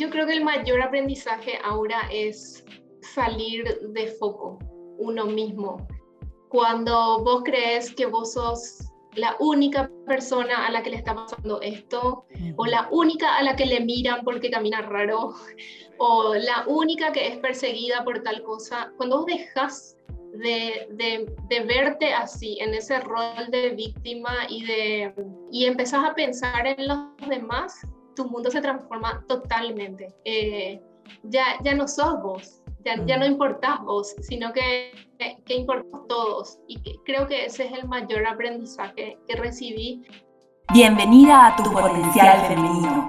Yo creo que el mayor aprendizaje ahora es salir de foco, uno mismo. Cuando vos crees que vos sos la única persona a la que le está pasando esto, o la única a la que le miran porque camina raro, o la única que es perseguida por tal cosa, cuando vos dejas de, de, verte así, en ese rol de víctima y, de, y empezás a pensar en los demás, tu mundo se transforma totalmente. Eh, ya, ya no sos vos, ya, ya no importás vos, sino que, que, importamos todos. Y creo que ese es el mayor aprendizaje que recibí. Bienvenida a tu potencial femenino.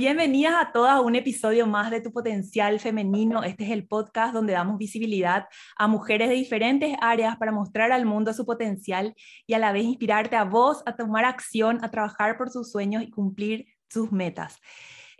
Bienvenidas a todas a un episodio más de Tu Potencial Femenino. Este es el podcast donde damos visibilidad a mujeres de diferentes áreas para mostrar al mundo su potencial y a la vez inspirarte a vos a tomar acción, a trabajar por sus sueños y cumplir sus metas.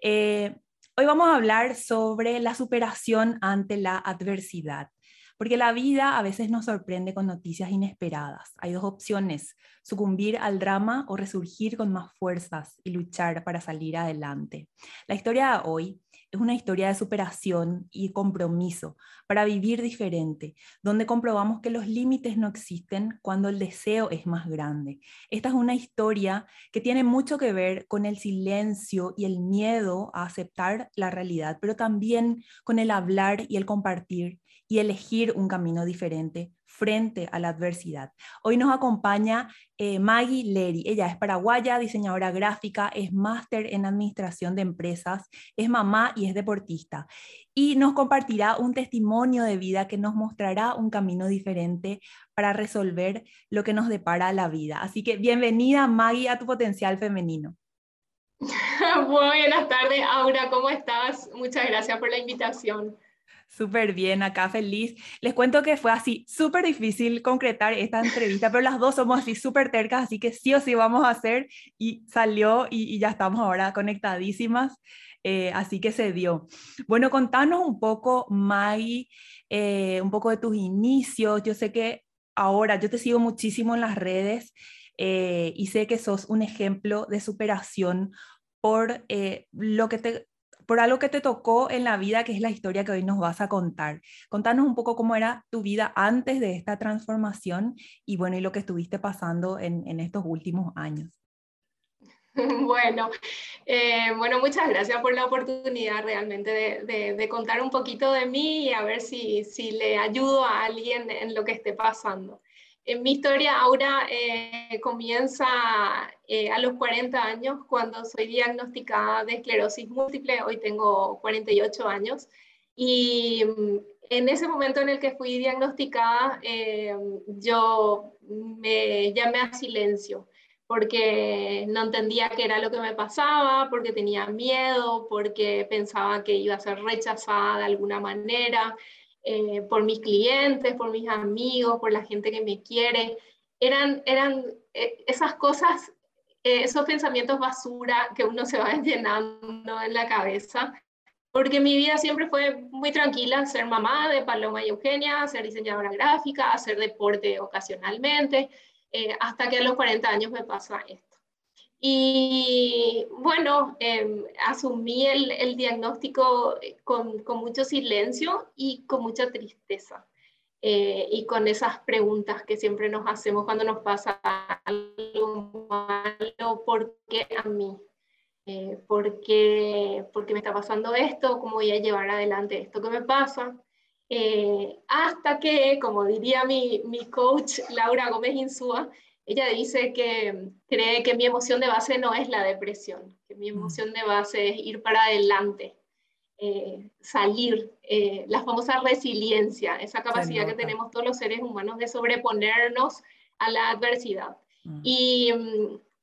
Eh, hoy vamos a hablar sobre la superación ante la adversidad. Porque la vida a veces nos sorprende con noticias inesperadas. Hay dos opciones, sucumbir al drama o resurgir con más fuerzas y luchar para salir adelante. La historia de hoy es una historia de superación y compromiso para vivir diferente, donde comprobamos que los límites no existen cuando el deseo es más grande. Esta es una historia que tiene mucho que ver con el silencio y el miedo a aceptar la realidad, pero también con el hablar y el compartir y elegir un camino diferente frente a la adversidad. Hoy nos acompaña eh, Maggie Leri. Ella es paraguaya, diseñadora gráfica, es máster en administración de empresas, es mamá y es deportista. Y nos compartirá un testimonio de vida que nos mostrará un camino diferente para resolver lo que nos depara la vida. Así que bienvenida Maggie a tu potencial femenino. Buenas tardes, Aura, ¿cómo estás? Muchas gracias por la invitación. Súper bien, acá feliz. Les cuento que fue así súper difícil concretar esta entrevista, pero las dos somos así súper tercas, así que sí o sí vamos a hacer y salió y, ya estamos ahora conectadísimas, eh, así que se dio. Bueno, contanos un poco, Maggie, eh, un poco de tus inicios. Yo sé que ahora yo te sigo muchísimo en las redes eh, y sé que sos un ejemplo de superación por lo que te por algo que te tocó en la vida, que es la historia que hoy nos vas a contar. Contanos un poco cómo era tu vida antes de esta transformación y bueno, y lo que estuviste pasando en, estos últimos años. Bueno, eh, bueno, muchas gracias por la oportunidad realmente de, contar un poquito de mí y a ver si, si le ayudo a alguien en lo que esté pasando. En mi historia, Aura eh, comienza eh, a los 40 años, cuando soy diagnosticada de esclerosis múltiple, hoy tengo 48 años, y mm, en ese momento en el que fui diagnosticada, eh, yo me llamé a silencio, porque no entendía qué era lo que me pasaba, porque tenía miedo, porque pensaba que iba a ser rechazada de alguna manera, eh, por mis clientes, por mis amigos, por la gente que me quiere. Eran, eran eh, esas cosas, eh, esos pensamientos basura que uno se va llenando en la cabeza. Porque mi vida siempre fue muy tranquila, ser mamá de Paloma y Eugenia, ser diseñadora gráfica, hacer deporte ocasionalmente, hasta que a los 40 años me pasa esto. Y bueno, em, asumí el, diagnóstico con, mucho silencio y con mucha tristeza. Eh, y con esas preguntas que siempre nos hacemos cuando nos pasa algo malo, ¿por qué a mí? Eh, ¿por, qué, me está pasando esto? ¿Cómo voy a llevar adelante esto que me pasa? Eh, hasta que, como diría mi, mi coach Laura Gómez Insúa, ella dice que cree que mi emoción de base no es la depresión, que mi mm. emoción de base es ir para adelante, eh, salir, eh, la famosa resiliencia, esa capacidad que tenemos todos los seres humanos de sobreponernos a la adversidad. Mm. Y,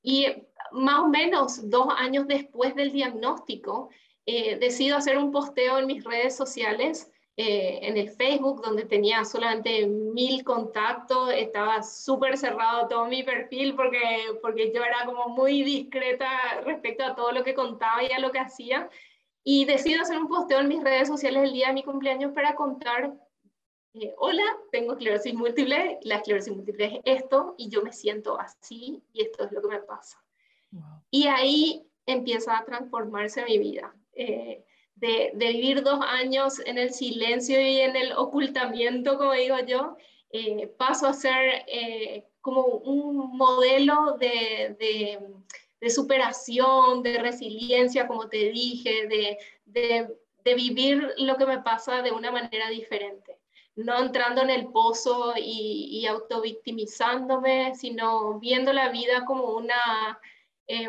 y, más o menos dos años después del diagnóstico, eh, decido hacer un posteo en mis redes sociales, eh, en el Facebook, donde tenía solamente mil contactos, estaba súper cerrado todo mi perfil porque, porque yo era como muy discreta respecto a todo lo que contaba y a lo que hacía. Y decido hacer un posteo en mis redes sociales el día de mi cumpleaños para contar, eh, hola, tengo esclerosis múltiple, la esclerosis múltiple es esto y yo me siento así y esto es lo que me pasa. Y ahí empieza a transformarse mi vida. Eh, de, vivir dos años en el silencio y en el ocultamiento, como digo yo, eh, paso a ser eh, como un modelo de, de, superación, de resiliencia, como te dije, de, vivir lo que me pasa de una manera diferente. No entrando en el pozo y, y autovictimizándome, sino viendo la vida como una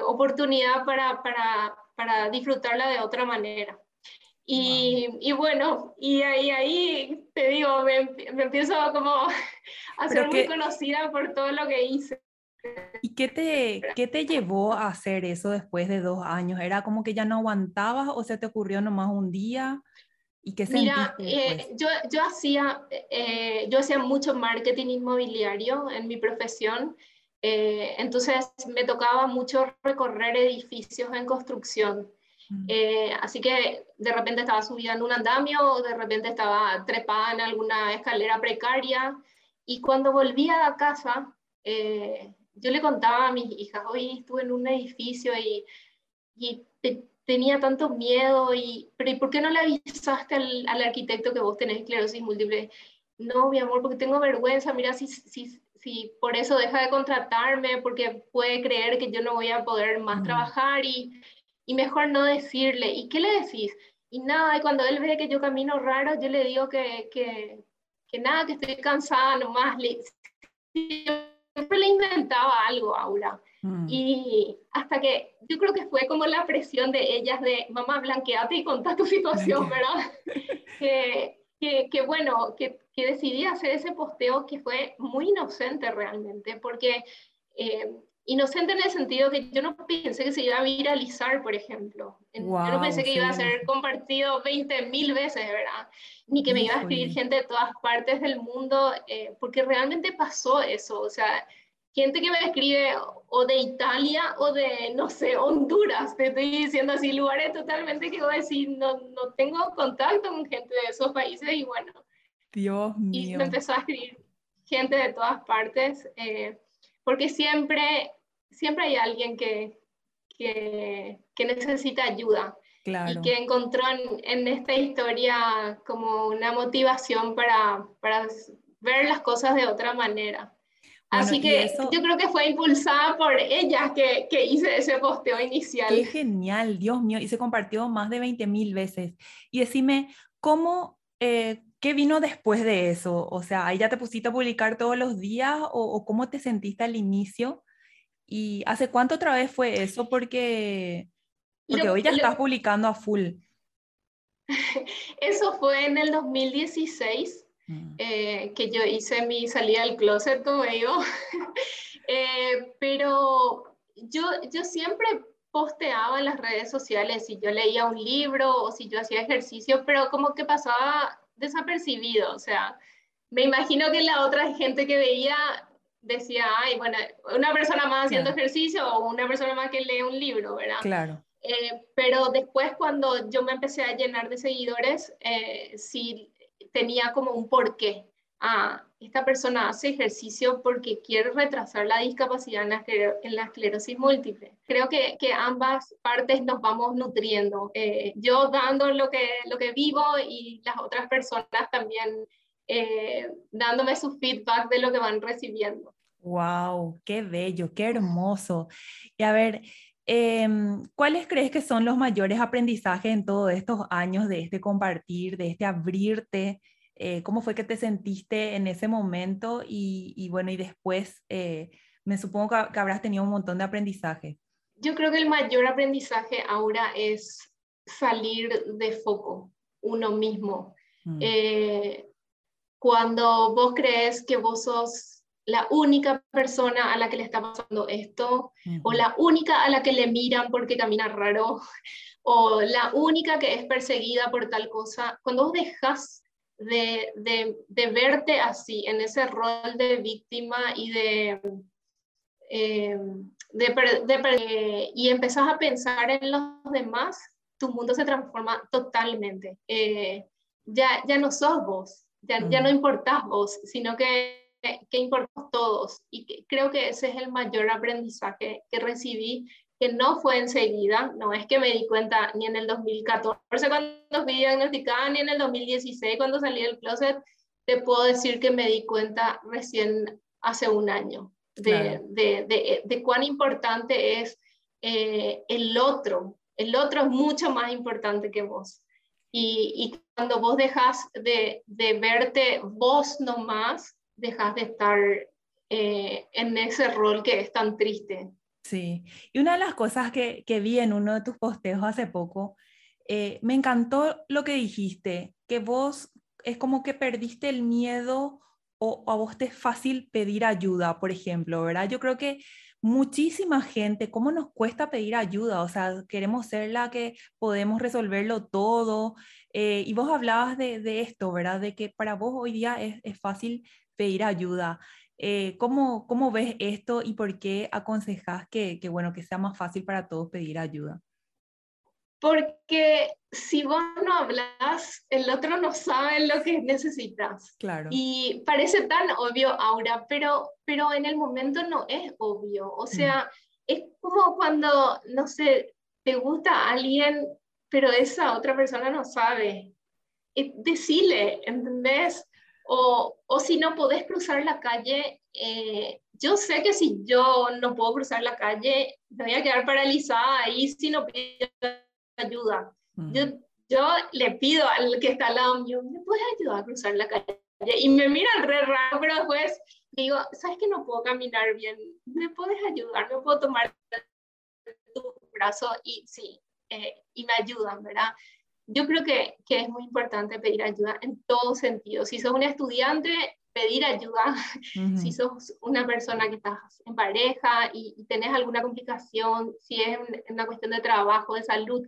oportunidad para, para para disfrutarla de otra manera. Y, y, bueno, y ahí, ahí te digo, me, me empiezo como a ser muy conocida por todo lo que hice. ¿Y qué te, qué te llevó a hacer eso después de dos años? ¿Era como que ya no aguantabas o se te ocurrió nomás un día? ¿Y qué Mira, eh, yo, yo, hacía, eh, yo hacía mucho marketing inmobiliario en mi profesión eh, entonces me tocaba mucho recorrer edificios en construcción. Mm. Eh, así que de repente estaba subida en un andamio de repente estaba trepada en alguna escalera precaria. Y cuando volvía a casa, eh, yo le contaba a mis hijas, hoy estuve en un edificio y, y tenía tanto miedo, y, pero ¿por qué no le avisaste al, al, arquitecto que vos tenés esclerosis múltiple? No, mi amor, porque tengo vergüenza, mira, si, si, si por eso deja de contratarme, porque puede creer que yo no voy a poder más trabajar y, y mejor no decirle. ¿Y qué le decís? Y nada, y cuando él ve que yo camino raro, yo le digo que, que, que nada, que estoy cansada nomás. Le, siempre le inventaba algo, Aura. Mm. Y hasta que yo creo que fue como la presión de ellas de, mamá, blanqueate y contá tu situación, ¿verdad? que, que, que, bueno, que, que, decidí hacer ese posteo que fue muy inocente realmente, porque eh, inocente en el sentido que yo no pensé que se iba a viralizar, por ejemplo. yo no pensé que iba a ser compartido 20 mil veces, ¿verdad? Ni que me iba a escribir gente de todas partes del mundo, eh, porque realmente pasó eso, o sea, gente que me escribe o de Italia o de, no sé, Honduras, te estoy diciendo así, lugares totalmente que voy a decir, no, no tengo contacto con gente de esos países y bueno. Dios mío. Y me empezó a escribir gente de todas partes, eh, porque siempre, siempre hay alguien que, que, que necesita ayuda. Claro. Y que encontró en, en, esta historia como una motivación para, para ver las cosas de otra manera. Así que yo creo que fue impulsada por ella que, que, hice ese posteo inicial. Qué genial, Dios mío, y se compartió más de 20 mil veces. Y decime, ¿cómo, eh, qué vino después de eso? O sea, ¿ahí ya te pusiste a publicar todos los días o, cómo te sentiste al inicio? ¿Y hace cuánto otra vez fue eso? Porque, porque hoy ya estás publicando a full. Eso fue en el 2016 Mm. Eh, que yo hice mi salida del closet, como digo. eh, pero yo, yo siempre posteaba en las redes sociales si yo leía un libro o si yo hacía ejercicio, pero como que pasaba desapercibido. O sea, me imagino que la otra gente que veía decía, ay, bueno, una persona más haciendo ejercicio o una persona más que lee un libro, ¿verdad? Claro. Eh, pero después cuando yo me empecé a llenar de seguidores, eh, sí tenía como un porqué. Ah, esta persona hace ejercicio porque quiere retrasar la discapacidad en la, en la esclerosis múltiple. Creo que, que, ambas partes nos vamos nutriendo. Eh, yo dando lo que, lo que vivo y las otras personas también eh, dándome su feedback de lo que van recibiendo. ¡Wow! ¡Qué bello! ¡Qué hermoso! Y a ver, em, ¿cuáles crees que son los mayores aprendizajes en todos estos años de este compartir, de este abrirte? Eh, ¿Cómo fue que te sentiste en ese momento? Y, bueno, y después eh, me supongo que, habrás tenido un montón de aprendizaje. Yo creo que el mayor aprendizaje ahora es salir de foco uno mismo. Mm. Eh, cuando vos crees que vos sos la única persona a la que le está pasando esto, o la única a la que le miran porque camina raro, o la única que es perseguida por tal cosa. Cuando vos dejas de, de, verte así, en ese rol de víctima y de... Eh, de, y empezás a pensar en los demás, tu mundo se transforma totalmente. Eh, ya, ya no sos vos, ya, ya no importás vos, sino que que importamos todos. Y creo que ese es el mayor aprendizaje que recibí, que no fue enseguida, no es que me di cuenta ni en el 2014 cuando fui diagnosticada, ni en el 2016 cuando salí del closet, te puedo decir que me di cuenta recién hace un año de, de, de, cuán importante es eh, el otro. El otro es mucho más importante que vos. Y, y cuando vos dejas de, de verte vos nomás, dejas de estar eh, en ese rol que es tan triste. Sí, y una de las cosas que, que vi en uno de tus posteos hace poco, eh, me encantó lo que dijiste, que vos es como que perdiste el miedo o, a vos te es fácil pedir ayuda, por ejemplo, ¿verdad? Yo creo que muchísima gente, ¿cómo nos cuesta pedir ayuda? O sea, queremos ser la que podemos resolverlo todo. Eh, y vos hablabas de, de, esto, ¿verdad? De que para vos hoy día es, es fácil pedir ayuda. Eh, ¿cómo, ¿cómo, ves esto y por qué aconsejas que, que, bueno, que sea más fácil para todos pedir ayuda? Porque si vos no hablas, el otro no sabe lo que necesitas. Claro. Y parece tan obvio ahora, pero, pero en el momento no es obvio. O mm. sea, es como cuando, no sé, te gusta alguien, pero esa otra persona no sabe. Decile, ¿entendés? O, o si no podés cruzar la calle, eh, yo sé que si yo no puedo cruzar la calle, me voy a quedar paralizada ahí si no pido ayuda. yo, yo, le pido al que está al lado mío, ¿me puedes ayudar a cruzar la calle? Y me miran re raro, pero después digo, ¿sabes que no puedo caminar bien? ¿Me puedes ayudar? ¿Me puedo tomar tu brazo? Y sí, eh, y me ayudan, ¿verdad? Yo creo que, que, es muy importante pedir ayuda en todo sentido. Si sos un estudiante, pedir ayuda. Si sos una persona que estás en pareja y, tenés alguna complicación, si es una cuestión de trabajo, de salud,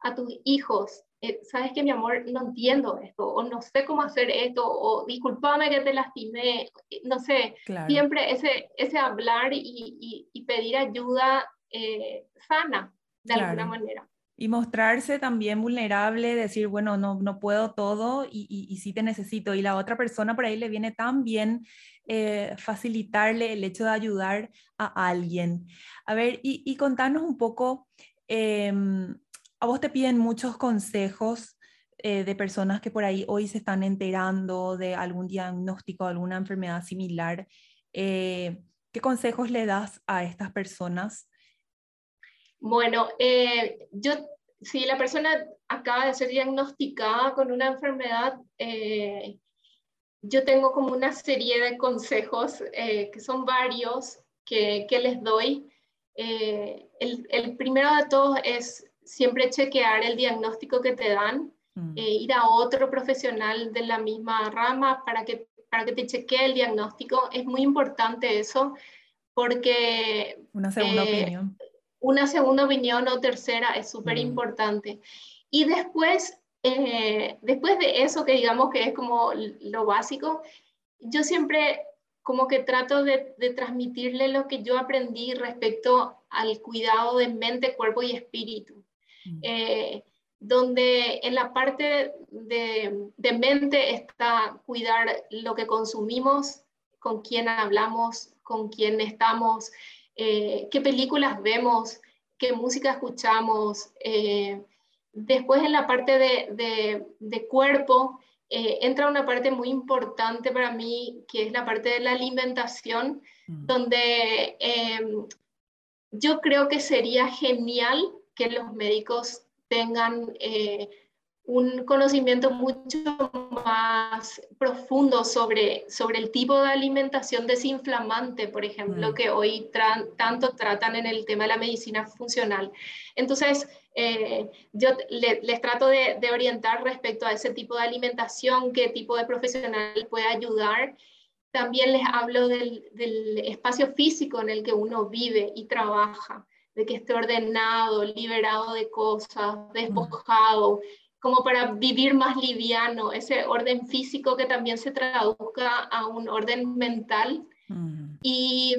a tus hijos, eh, sabes que mi amor, no entiendo esto, o no sé cómo hacer esto, o discúlpame que te lastimé, eh, no sé, siempre ese, ese hablar y, y, pedir ayuda eh, sana de alguna manera. Y mostrarse también vulnerable, decir, bueno, no, no puedo todo y, y, sí te necesito. Y la otra persona por ahí le viene tan bien eh, facilitarle el hecho de ayudar a alguien. A ver, y, y contarnos un poco, em, a vos te piden muchos consejos eh, de personas que por ahí hoy se están enterando de algún diagnóstico, alguna enfermedad similar. Eh, ¿Qué consejos le das a estas personas? Bueno, eh, yo, si la persona acaba de ser diagnosticada con una enfermedad, eh, yo tengo como una serie de consejos, eh, que son varios, que, que les doy. El, el, primero de todos es siempre chequear el diagnóstico que te dan, mm. ir a otro profesional de la misma rama para que, para que te chequee el diagnóstico. Es muy importante eso porque... Una segunda opinión una segunda opinión o tercera es súper importante. Y después, eh, después de eso, que digamos que es como lo básico, yo siempre como que trato de, transmitirle lo que yo aprendí respecto al cuidado de mente, cuerpo y espíritu. Eh, donde en la parte de, de, mente está cuidar lo que consumimos, con quién hablamos, con quién estamos, eh, qué películas vemos, qué música escuchamos. Eh, después en la parte de, cuerpo eh, entra una parte muy importante para mí, que es la parte de la alimentación, mm. donde yo creo que sería genial que los médicos tengan un conocimiento mucho más profundo sobre, sobre el tipo de alimentación desinflamante, por ejemplo, mm. que hoy tanto tratan en el tema de la medicina funcional. Entonces, eh, yo les trato de, orientar respecto a ese tipo de alimentación, qué tipo de profesional puede ayudar. también les hablo del, espacio físico en el que uno vive y trabaja, de que esté ordenado, liberado de cosas, despojado, como para vivir más liviano, ese orden físico que también se traduzca a un orden mental. y,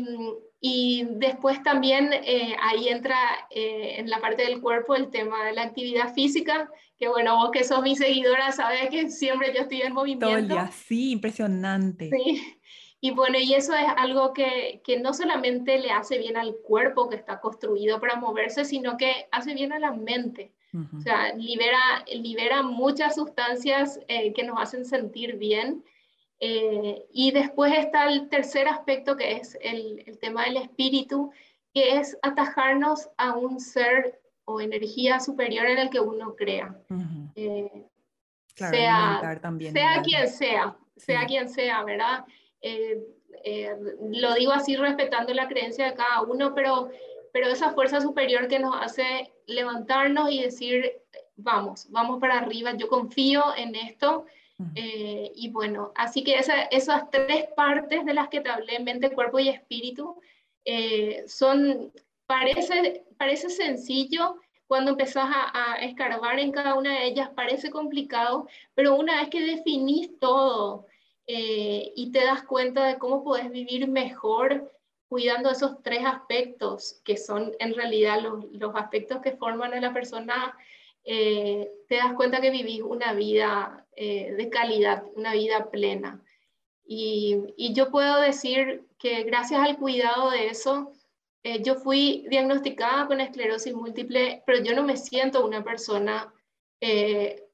y, después también eh, ahí entra eh, en la parte del cuerpo el tema de la actividad física, que bueno, vos que sos mi seguidora sabes que siempre yo estoy en movimiento. Todo el día, sí, impresionante. Sí, y bueno, y eso es algo que, que, no solamente le hace bien al cuerpo que está construido para moverse, sino que hace bien a la mente. O sea, libera, libera muchas sustancias eh, que nos hacen sentir bien. Eh, y después está el tercer aspecto, que es el, el, tema del espíritu, que es atajarnos a un ser o energía superior en el que uno crea. Eh, sea, también, sea quien sea, sea quien sea, ¿verdad? Eh, lo digo así respetando la creencia de cada uno, pero, pero esa fuerza superior que nos hace levantarnos y decir, vamos, vamos para arriba, yo confío en esto. Eh, y bueno, así que esas tres partes de las que te hablé, mente, cuerpo y espíritu, son, parece, parece sencillo, cuando empezás a, a, escarbar en cada una de ellas parece complicado, pero una vez que definís todo eh, y te das cuenta de cómo puedes vivir mejor cuidando esos tres aspectos, que son en realidad los, los aspectos que forman a la persona, eh, te das cuenta que vivís una vida eh, de calidad, una vida plena. Y, y, yo puedo decir que gracias al cuidado de eso, yo fui diagnosticada con esclerosis múltiple, pero yo no me siento una persona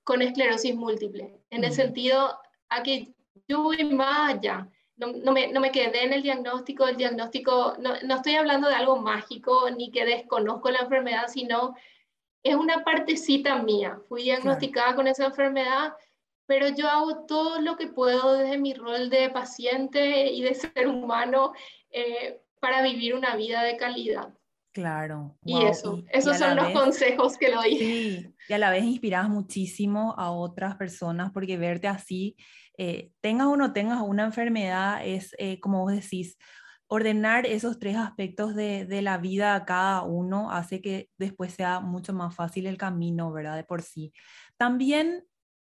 con esclerosis múltiple, en el sentido a que yo voy más allá. No, no, me, no, me, quedé en el diagnóstico, el diagnóstico, no, no, estoy hablando de algo mágico ni que desconozco la enfermedad, sino es una partecita mía. Fui diagnosticada con esa enfermedad, pero yo hago todo lo que puedo desde mi rol de paciente y de ser humano eh, para vivir una vida de calidad. Claro. Y eso, esos son los consejos que lo doy. Sí, y a la vez inspiras muchísimo a otras personas porque verte así eh, tengas o no tengas una enfermedad, es eh, como vos decís, ordenar esos tres aspectos de, de, la vida a cada uno hace que después sea mucho más fácil el camino, ¿verdad? De por sí. También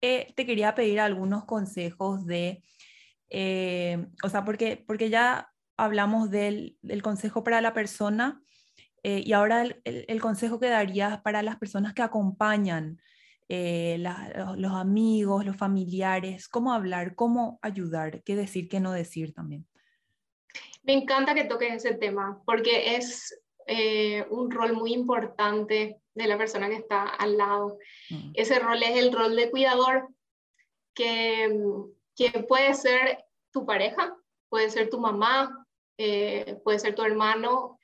eh, te quería pedir algunos consejos de, o sea, porque, porque ya hablamos del, del consejo para la persona y ahora el, el, consejo que darías para las personas que acompañan eh, los amigos, los familiares, cómo hablar, cómo ayudar, qué decir, qué no decir también. Me encanta que toques ese tema porque es eh, un rol muy importante de la persona que está al lado. Mm. Ese rol es el rol de cuidador, que, que puede ser tu pareja, puede ser tu mamá, eh, puede ser tu hermano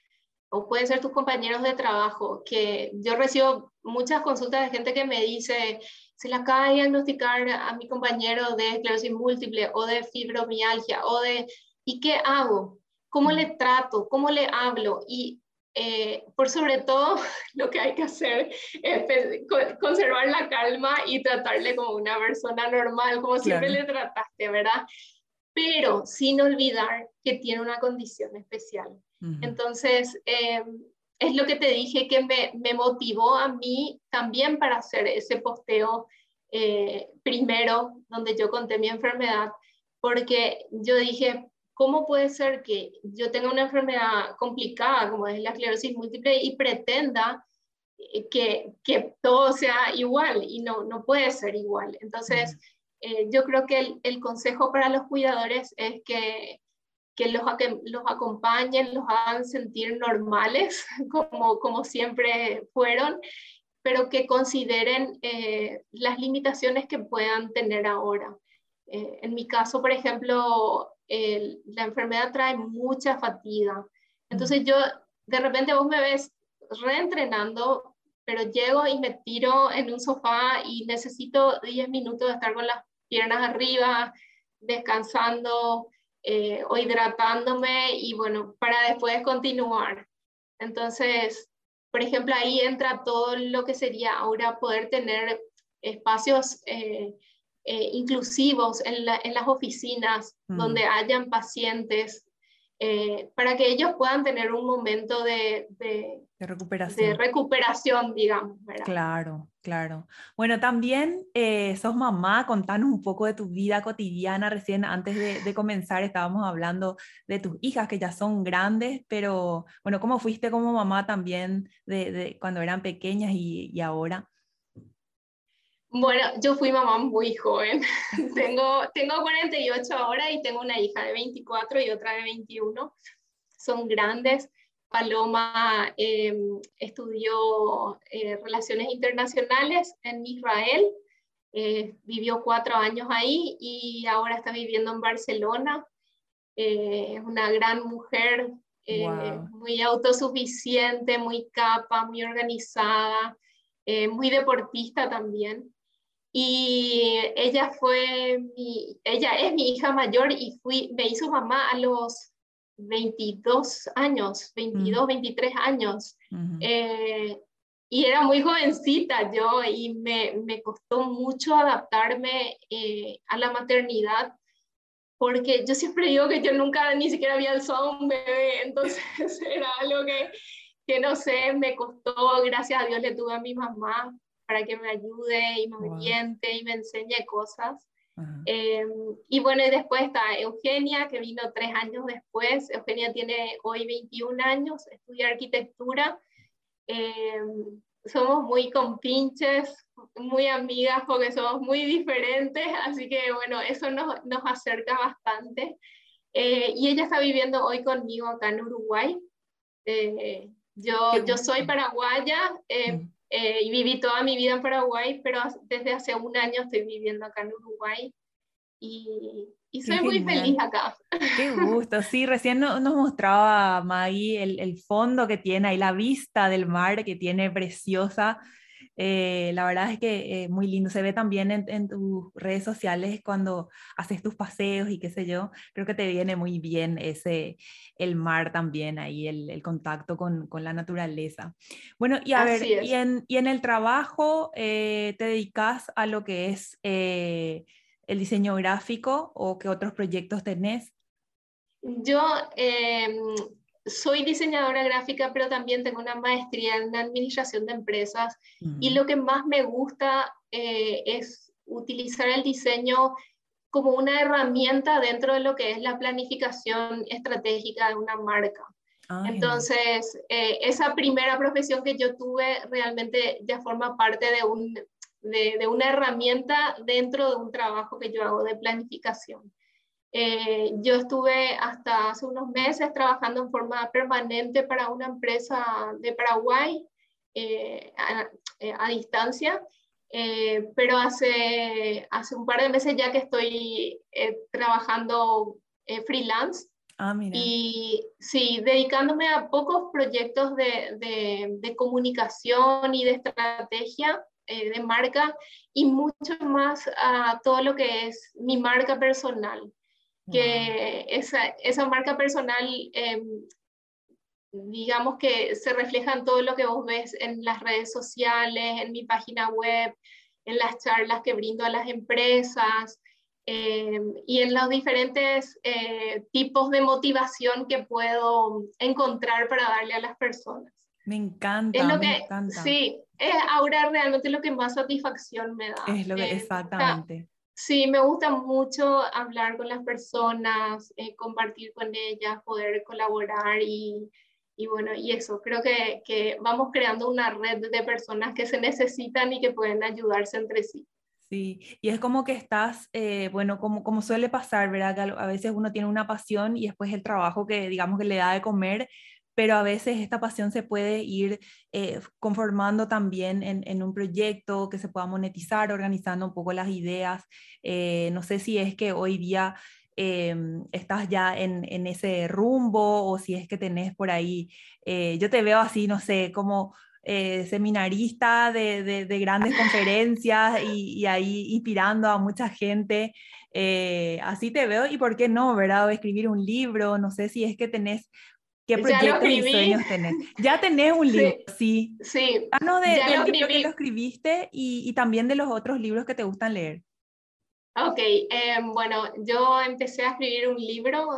o pueden ser tus compañeros de trabajo, que yo recibo muchas consultas de gente que me dice, se le acaba de diagnosticar a mi compañero de esclerosis múltiple o de fibromialgia o de, ¿y qué hago? ¿Cómo le trato? ¿Cómo le hablo? Y eh, por sobre todo, lo que hay que hacer es conservar la calma y tratarle como una persona normal, como siempre le trataste, ¿verdad? Pero sin olvidar que tiene una condición especial entonces, em, es lo que te dije que me, me, motivó a mí también para hacer ese posteo eh, primero, donde yo conté mi enfermedad, porque yo dije, ¿cómo puede ser que yo tenga una enfermedad complicada como es la esclerosis múltiple y pretenda eh, que, que todo sea igual? Y no, no puede ser igual. Entonces, eh, yo creo que el, el, consejo para los cuidadores es que que los, que los acompañen, los hagan sentir normales, como, como siempre fueron, pero que consideren eh, las limitaciones que puedan tener ahora. Eh, en mi caso, por ejemplo, la enfermedad trae mucha fatiga. Entonces yo, de repente vos me ves reentrenando, pero llego y me tiro en un sofá y necesito 10 minutos de estar con las piernas arriba, descansando, eh, o hidratándome y bueno, para después continuar. Entonces, por ejemplo, ahí entra todo lo que sería ahora poder tener espacios eh, eh, inclusivos en, las oficinas, mm. donde hayan pacientes, eh, para que ellos puedan tener un momento de, recuperación. de recuperación, digamos. Claro, claro. Bueno, también eh, sos mamá, contanos un poco de tu vida cotidiana. Recién antes de, comenzar estábamos hablando de tus hijas que ya son grandes, pero bueno, ¿cómo fuiste como mamá también de, cuando eran pequeñas y, y ahora? Bueno, yo fui mamá muy joven. tengo, tengo 48 ahora y tengo una hija de 24 y otra de 21. Son grandes. Paloma em, estudió eh, relaciones internacionales en Israel, eh, vivió cuatro años ahí y ahora está viviendo en Barcelona. Eh, es una gran mujer, muy autosuficiente, muy capa, muy organizada, muy deportista también. Y ella fue mi, ella es mi hija mayor y fui, me hizo mamá a los 22 años, 22, 23 años. Eh, y era muy jovencita yo y me, me costó mucho adaptarme eh, a la maternidad porque yo siempre digo que yo nunca ni siquiera había alzado un bebé, entonces era algo que, que no sé, me costó, gracias a Dios le tuve a mi mamá para que me ayude y me oriente y me enseñe cosas. Em, y bueno, y después está Eugenia, que vino tres años después. Eugenia tiene hoy 21 años, estudia arquitectura. Em, somos muy compinches, muy amigas porque somos muy diferentes, así que bueno, eso nos, nos acerca bastante. Eh, y ella está viviendo hoy conmigo acá en Uruguay. Eh, yo, yo soy paraguaya, eh, mm. Eh, y viví toda mi vida en Paraguay, pero desde hace un año estoy viviendo acá en Uruguay y, y soy muy feliz acá. Qué gusto, sí, recién nos mostraba Maggie el, el, fondo que tiene ahí, la vista del mar que tiene preciosa. Eh, la verdad es que eh, muy lindo. Se ve también en, tus redes sociales cuando haces tus paseos y qué sé yo. Creo que te viene muy bien ese, el mar también ahí, el, el contacto con, con, la naturaleza. Bueno, y a ver, y en, y en, el trabajo eh, te dedicas a lo que es el diseño gráfico o qué otros proyectos tenés? Yo em, soy diseñadora gráfica, pero también tengo una maestría en administración de empresas y lo que más me gusta eh, es utilizar el diseño como una herramienta dentro de lo que es la planificación estratégica de una marca. Entonces, eh, esa primera profesión que yo tuve realmente ya forma parte de, un, de, de una herramienta dentro de un trabajo que yo hago de planificación. Eh, yo estuve hasta hace unos meses trabajando en forma permanente para una empresa de Paraguay eh, eh, a, distancia, pero hace, hace un par de meses ya que estoy trabajando freelance. Ah, y sí, dedicándome a pocos proyectos de, de, de comunicación y de estrategia de marca y mucho más a todo lo que es mi marca personal que esa, esa, marca personal, em, digamos que se refleja en todo lo que vos ves en las redes sociales, en mi página web, en las charlas que brindo a las empresas em, y en los diferentes eh, tipos de motivación que puedo encontrar para darle a las personas. Me encanta, me encanta. Sí, es ahora realmente lo que más satisfacción me da. Es lo que, eh, exactamente. Sí, me gusta mucho hablar con las personas, eh, compartir con ellas, poder colaborar y, y bueno, y eso, creo que, que, vamos creando una red de personas que se necesitan y que pueden ayudarse entre sí. Sí, y es como que estás, eh, bueno, como, como suele pasar, ¿verdad? Que a veces uno tiene una pasión y después el trabajo que digamos que le da de comer, pero a veces esta pasión se puede ir eh, conformando también en, un proyecto que se pueda monetizar, organizando un poco las ideas. Eh, no sé si es que hoy día em, estás ya en, ese rumbo o si es que tenés por ahí, eh, yo te veo así, no sé, como... seminarista de, grandes conferencias y, ahí inspirando a mucha gente. así te veo y por qué no, ¿verdad? O escribir un libro, no sé si es que tenés ¿Qué proyectos y sueños tenés? Ya tenés un libro, sí. Sí. de, del libro que lo escribiste y, y, también de los otros libros que te gustan leer. Ok, em, bueno, yo empecé a escribir un libro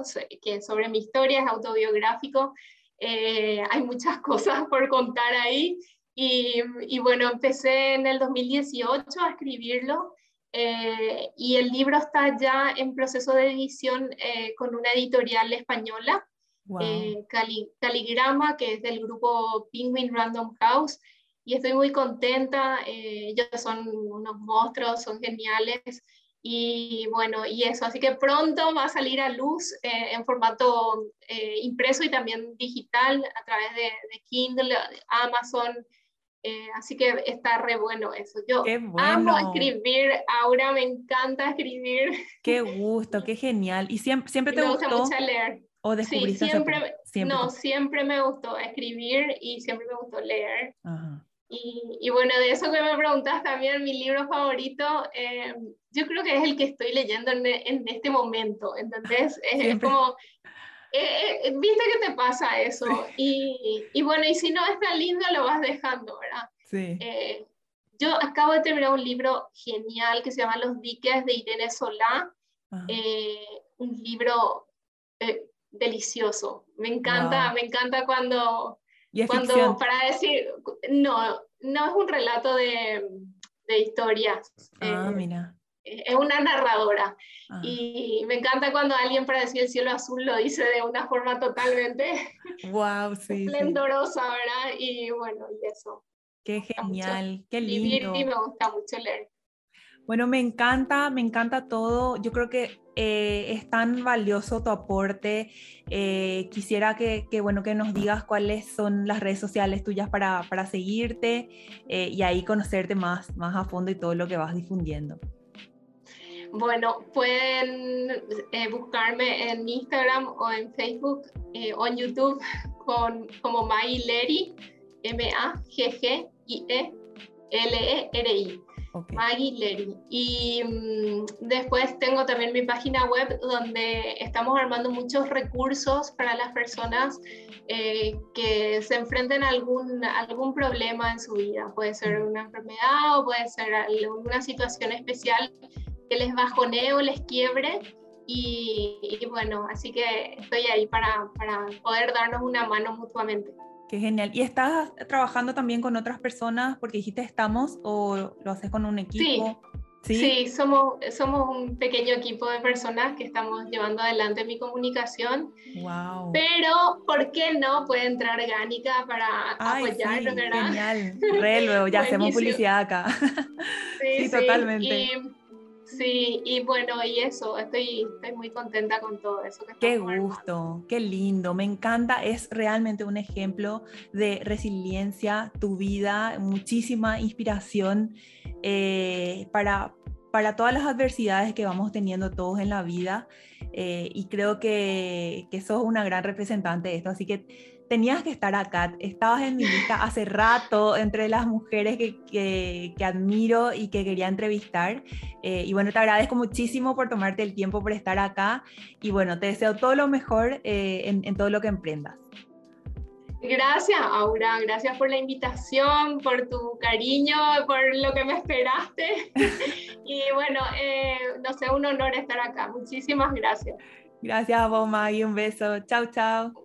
que sobre mi historia, es autobiográfico. Eh, hay muchas cosas por contar ahí. Y, y, bueno, empecé en el 2018 a escribirlo eh, y el libro está ya en proceso de edición eh, con una editorial española, Caligrama, que es del grupo Penguin Random House. Y estoy muy contenta, ellos son unos monstruos, son geniales. Y bueno, y eso, así que pronto va a salir a luz eh, en formato eh, impreso y también digital a través de, Kindle, Amazon. Eh, así que está re bueno eso. Yo amo escribir, ahora me encanta escribir. Qué gusto, qué genial. ¿Y siempre, siempre te me gustó? gusta mucho leer. ¿O sí, siempre, siempre, No, siempre me gustó escribir y siempre me gustó leer. Ajá. Y, bueno, de eso que me preguntas también, mi libro favorito, eh, yo creo que es el que estoy leyendo en, en este momento, ¿entendés? Es, como, eh, eh, ¿viste que te pasa eso? Y, y, bueno, y si no es tan lindo, lo vas dejando, ¿verdad? Sí. yo acabo de terminar un libro genial que se llama Los diques de Irene Solá, un libro delicioso. Me encanta, me encanta cuando cuando para decir, no, no es un relato de, de historias. Ah, eh, mira. Es una narradora. Ah. Y me encanta cuando alguien para decir el cielo azul lo dice de una forma totalmente wow, sí, esplendorosa, ¿verdad? Y bueno, y eso. Qué genial, qué lindo. Y me gusta mucho leer. Bueno, me encanta, me encanta todo. Yo creo que eh, es tan valioso tu aporte. Eh, quisiera que, bueno, que nos digas cuáles son las redes sociales tuyas para, para seguirte eh, y ahí conocerte más, más a fondo y todo lo que vas difundiendo. Bueno, pueden buscarme en Instagram o en Facebook o en YouTube con, como Leri, M-A-G-G-I-E-L-E-R-I. Maggie Leri. Y mm, después tengo también mi página web donde estamos armando muchos recursos para las personas eh, que se enfrenten a algún, algún problema en su vida. Puede ser una enfermedad o puede ser alguna situación especial que les bajonee o les quiebre. Y, bueno, así que estoy ahí para, para poder darnos una mano mutuamente. Qué genial. ¿Y estás trabajando también con otras personas porque dijiste estamos o lo haces con un equipo? Sí, sí, somos, somos un pequeño equipo de personas que estamos llevando adelante mi comunicación. Wow. Pero, ¿por qué no? Puede entrar Orgánica para apoyarnos, ¿verdad? Genial. Re, luego ya hacemos publicidad acá. Sí, sí, totalmente. Sí, y bueno, y eso, estoy, estoy muy contenta con todo eso. qué gusto, qué lindo, me encanta, es realmente un ejemplo de resiliencia, tu vida, muchísima inspiración eh, para, para todas las adversidades que vamos teniendo todos en la vida eh, y creo que, que sos una gran representante de esto, así que tenías que estar acá, estabas en mi lista hace rato entre las mujeres que, que, admiro y que quería entrevistar. Eh, y bueno, te agradezco muchísimo por tomarte el tiempo por estar acá y bueno, te deseo todo lo mejor eh, en, en, todo lo que emprendas. Gracias, Aura, gracias por la invitación, por tu cariño, por lo que me esperaste. y bueno, eh, no sé, un honor estar acá. Muchísimas gracias. Gracias a vos, Maggie. Un beso. Chao, chao.